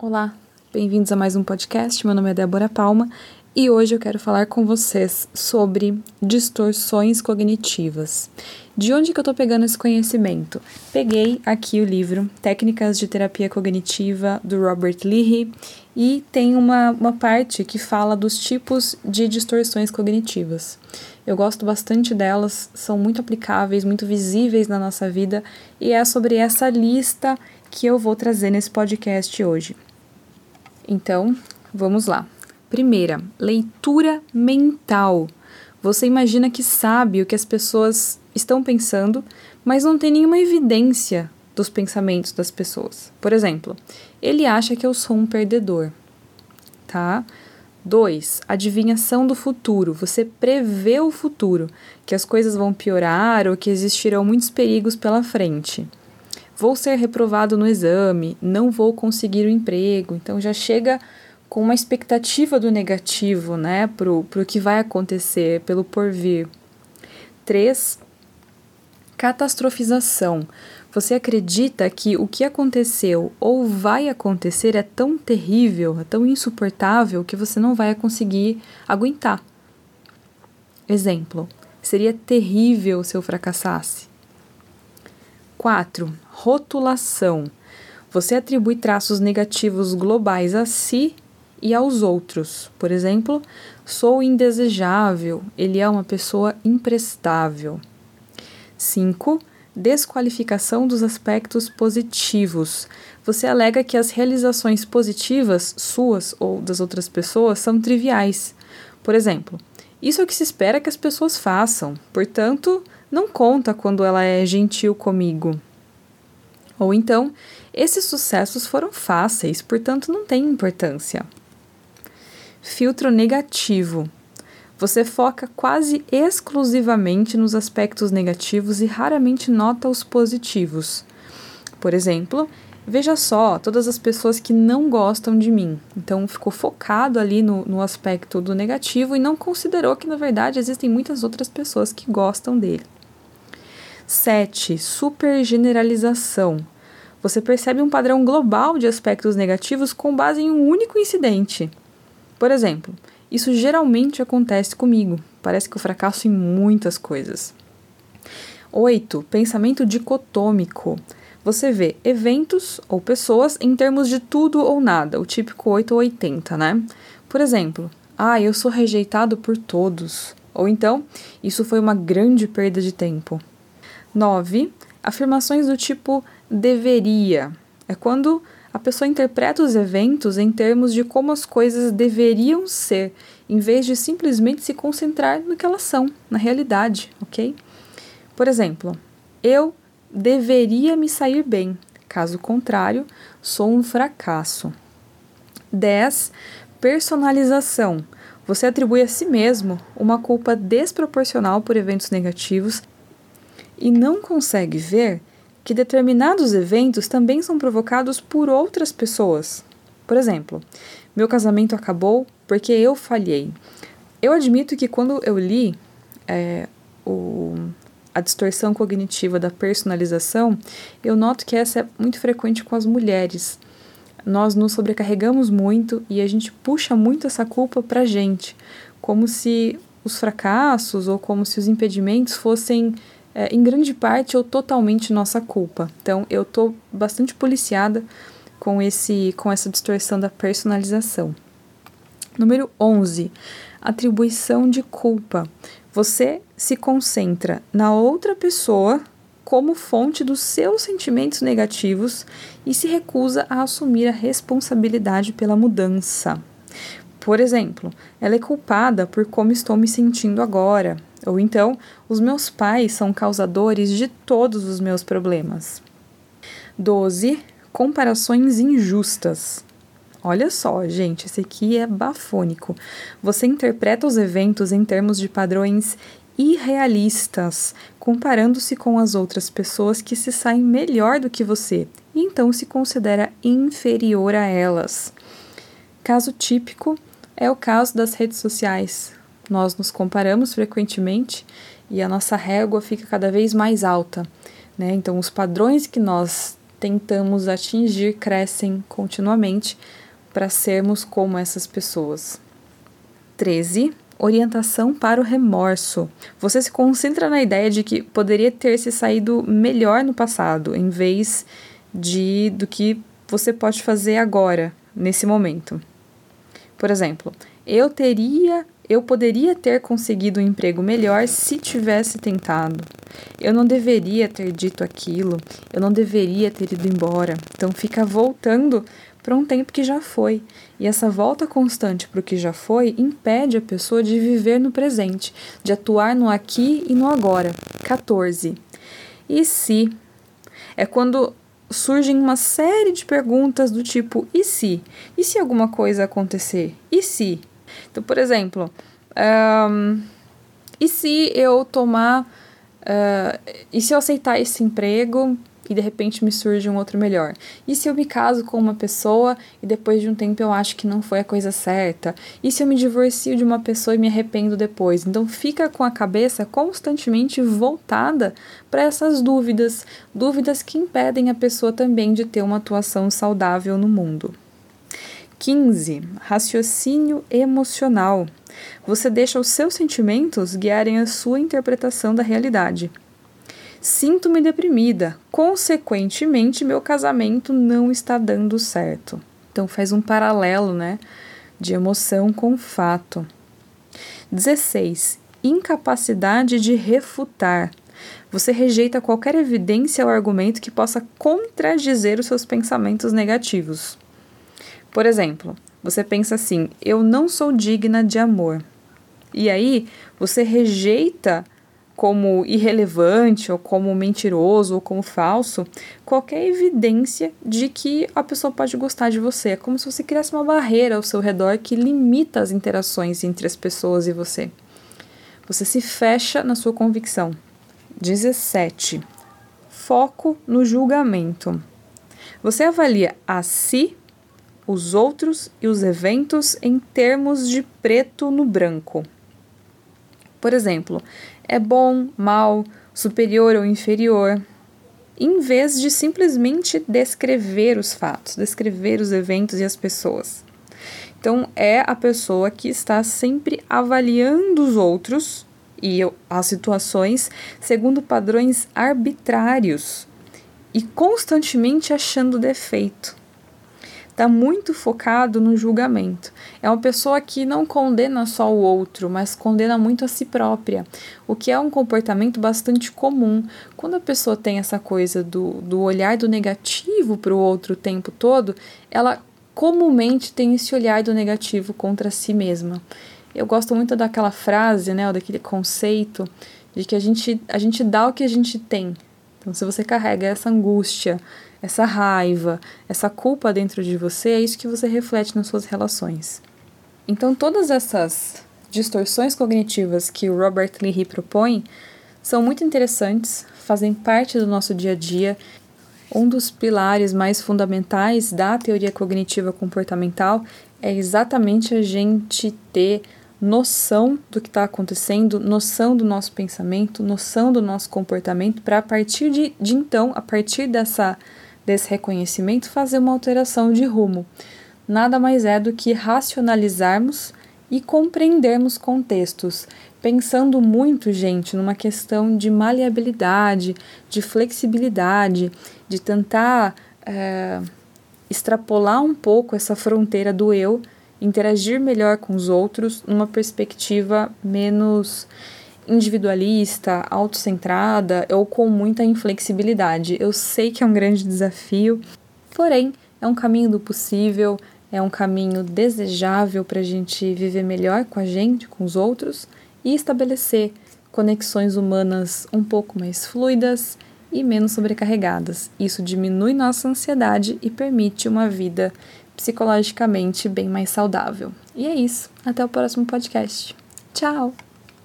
Olá, bem-vindos a mais um podcast. Meu nome é Débora Palma e hoje eu quero falar com vocês sobre distorções cognitivas. De onde que eu tô pegando esse conhecimento? Peguei aqui o livro Técnicas de Terapia Cognitiva do Robert Leahy e tem uma, uma parte que fala dos tipos de distorções cognitivas. Eu gosto bastante delas, são muito aplicáveis, muito visíveis na nossa vida e é sobre essa lista que eu vou trazer nesse podcast hoje. Então, vamos lá. Primeira, leitura mental. Você imagina que sabe o que as pessoas estão pensando, mas não tem nenhuma evidência dos pensamentos das pessoas. Por exemplo, ele acha que eu sou um perdedor, tá? 2. Adivinhação do futuro. Você prevê o futuro, que as coisas vão piorar ou que existirão muitos perigos pela frente. Vou ser reprovado no exame, não vou conseguir o emprego. Então já chega com uma expectativa do negativo, né, pro, pro que vai acontecer, pelo porvir. 3. Catastrofização. Você acredita que o que aconteceu ou vai acontecer é tão terrível, é tão insuportável que você não vai conseguir aguentar. Exemplo: seria terrível se eu fracassasse. 4. Rotulação. Você atribui traços negativos globais a si e aos outros. Por exemplo, sou indesejável, ele é uma pessoa imprestável. 5. Desqualificação dos aspectos positivos. Você alega que as realizações positivas, suas ou das outras pessoas, são triviais. Por exemplo, isso é o que se espera que as pessoas façam, portanto, não conta quando ela é gentil comigo. Ou então, esses sucessos foram fáceis, portanto não tem importância. Filtro negativo. Você foca quase exclusivamente nos aspectos negativos e raramente nota os positivos. Por exemplo, veja só todas as pessoas que não gostam de mim. Então ficou focado ali no, no aspecto do negativo e não considerou que, na verdade, existem muitas outras pessoas que gostam dele. 7. Supergeneralização. Você percebe um padrão global de aspectos negativos com base em um único incidente. Por exemplo, isso geralmente acontece comigo. Parece que eu fracasso em muitas coisas. 8. Pensamento dicotômico. Você vê eventos ou pessoas em termos de tudo ou nada, o típico 8 ou 80, né? Por exemplo, ah, eu sou rejeitado por todos. Ou então, isso foi uma grande perda de tempo. 9. Afirmações do tipo deveria. É quando a pessoa interpreta os eventos em termos de como as coisas deveriam ser, em vez de simplesmente se concentrar no que elas são, na realidade, ok? Por exemplo, eu deveria me sair bem, caso contrário, sou um fracasso. 10. Personalização. Você atribui a si mesmo uma culpa desproporcional por eventos negativos e não consegue ver que determinados eventos também são provocados por outras pessoas. Por exemplo, meu casamento acabou porque eu falhei. Eu admito que quando eu li é, o, a distorção cognitiva da personalização, eu noto que essa é muito frequente com as mulheres. Nós nos sobrecarregamos muito e a gente puxa muito essa culpa para gente, como se os fracassos ou como se os impedimentos fossem é, em grande parte ou totalmente nossa culpa. Então eu tô bastante policiada com esse com essa distorção da personalização. Número 11, atribuição de culpa. Você se concentra na outra pessoa como fonte dos seus sentimentos negativos e se recusa a assumir a responsabilidade pela mudança. Por exemplo, ela é culpada por como estou me sentindo agora, ou então, os meus pais são causadores de todos os meus problemas. 12. Comparações injustas. Olha só, gente, esse aqui é bafônico. Você interpreta os eventos em termos de padrões irrealistas, comparando-se com as outras pessoas que se saem melhor do que você, e então se considera inferior a elas. Caso típico é o caso das redes sociais. Nós nos comparamos frequentemente e a nossa régua fica cada vez mais alta. Né? Então, os padrões que nós tentamos atingir crescem continuamente para sermos como essas pessoas. 13. Orientação para o remorso. Você se concentra na ideia de que poderia ter se saído melhor no passado, em vez de do que você pode fazer agora, nesse momento. Por exemplo, eu teria, eu poderia ter conseguido um emprego melhor se tivesse tentado. Eu não deveria ter dito aquilo, eu não deveria ter ido embora. Então fica voltando para um tempo que já foi. E essa volta constante para o que já foi impede a pessoa de viver no presente, de atuar no aqui e no agora. 14. E se? É quando surgem uma série de perguntas do tipo: e se? E se alguma coisa acontecer? E se? Então, por exemplo, um, e se eu tomar. Uh, e se eu aceitar esse emprego e de repente me surge um outro melhor? E se eu me caso com uma pessoa e depois de um tempo eu acho que não foi a coisa certa? E se eu me divorcio de uma pessoa e me arrependo depois? Então fica com a cabeça constantemente voltada para essas dúvidas, dúvidas que impedem a pessoa também de ter uma atuação saudável no mundo. 15. Raciocínio emocional. Você deixa os seus sentimentos guiarem a sua interpretação da realidade. Sinto-me deprimida, consequentemente, meu casamento não está dando certo. Então, faz um paralelo, né? De emoção com fato. 16. Incapacidade de refutar. Você rejeita qualquer evidência ou argumento que possa contradizer os seus pensamentos negativos. Por exemplo, você pensa assim: eu não sou digna de amor. E aí você rejeita como irrelevante ou como mentiroso ou como falso qualquer evidência de que a pessoa pode gostar de você. É como se você criasse uma barreira ao seu redor que limita as interações entre as pessoas e você. Você se fecha na sua convicção. 17. Foco no julgamento. Você avalia a si os outros e os eventos em termos de preto no branco. Por exemplo, é bom, mal, superior ou inferior, em vez de simplesmente descrever os fatos, descrever os eventos e as pessoas. Então, é a pessoa que está sempre avaliando os outros e as situações segundo padrões arbitrários e constantemente achando defeito está muito focado no julgamento. É uma pessoa que não condena só o outro, mas condena muito a si própria, o que é um comportamento bastante comum. Quando a pessoa tem essa coisa do, do olhar do negativo para o outro o tempo todo, ela comumente tem esse olhar do negativo contra si mesma. Eu gosto muito daquela frase, né, daquele conceito de que a gente, a gente dá o que a gente tem. Então, se você carrega essa angústia, essa raiva, essa culpa dentro de você, é isso que você reflete nas suas relações. Então, todas essas distorções cognitivas que o Robert Leahy propõe são muito interessantes, fazem parte do nosso dia a dia. Um dos pilares mais fundamentais da teoria cognitiva comportamental é exatamente a gente ter noção do que está acontecendo, noção do nosso pensamento, noção do nosso comportamento, para a partir de, de então, a partir dessa desse reconhecimento, fazer uma alteração de rumo. Nada mais é do que racionalizarmos e compreendermos contextos, pensando muito, gente, numa questão de maleabilidade, de flexibilidade, de tentar é, extrapolar um pouco essa fronteira do eu, interagir melhor com os outros numa perspectiva menos individualista, autocentrada ou com muita inflexibilidade. Eu sei que é um grande desafio, porém é um caminho do possível, é um caminho desejável para a gente viver melhor com a gente, com os outros e estabelecer conexões humanas um pouco mais fluidas e menos sobrecarregadas. Isso diminui nossa ansiedade e permite uma vida psicologicamente bem mais saudável. E é isso. Até o próximo podcast. Tchau!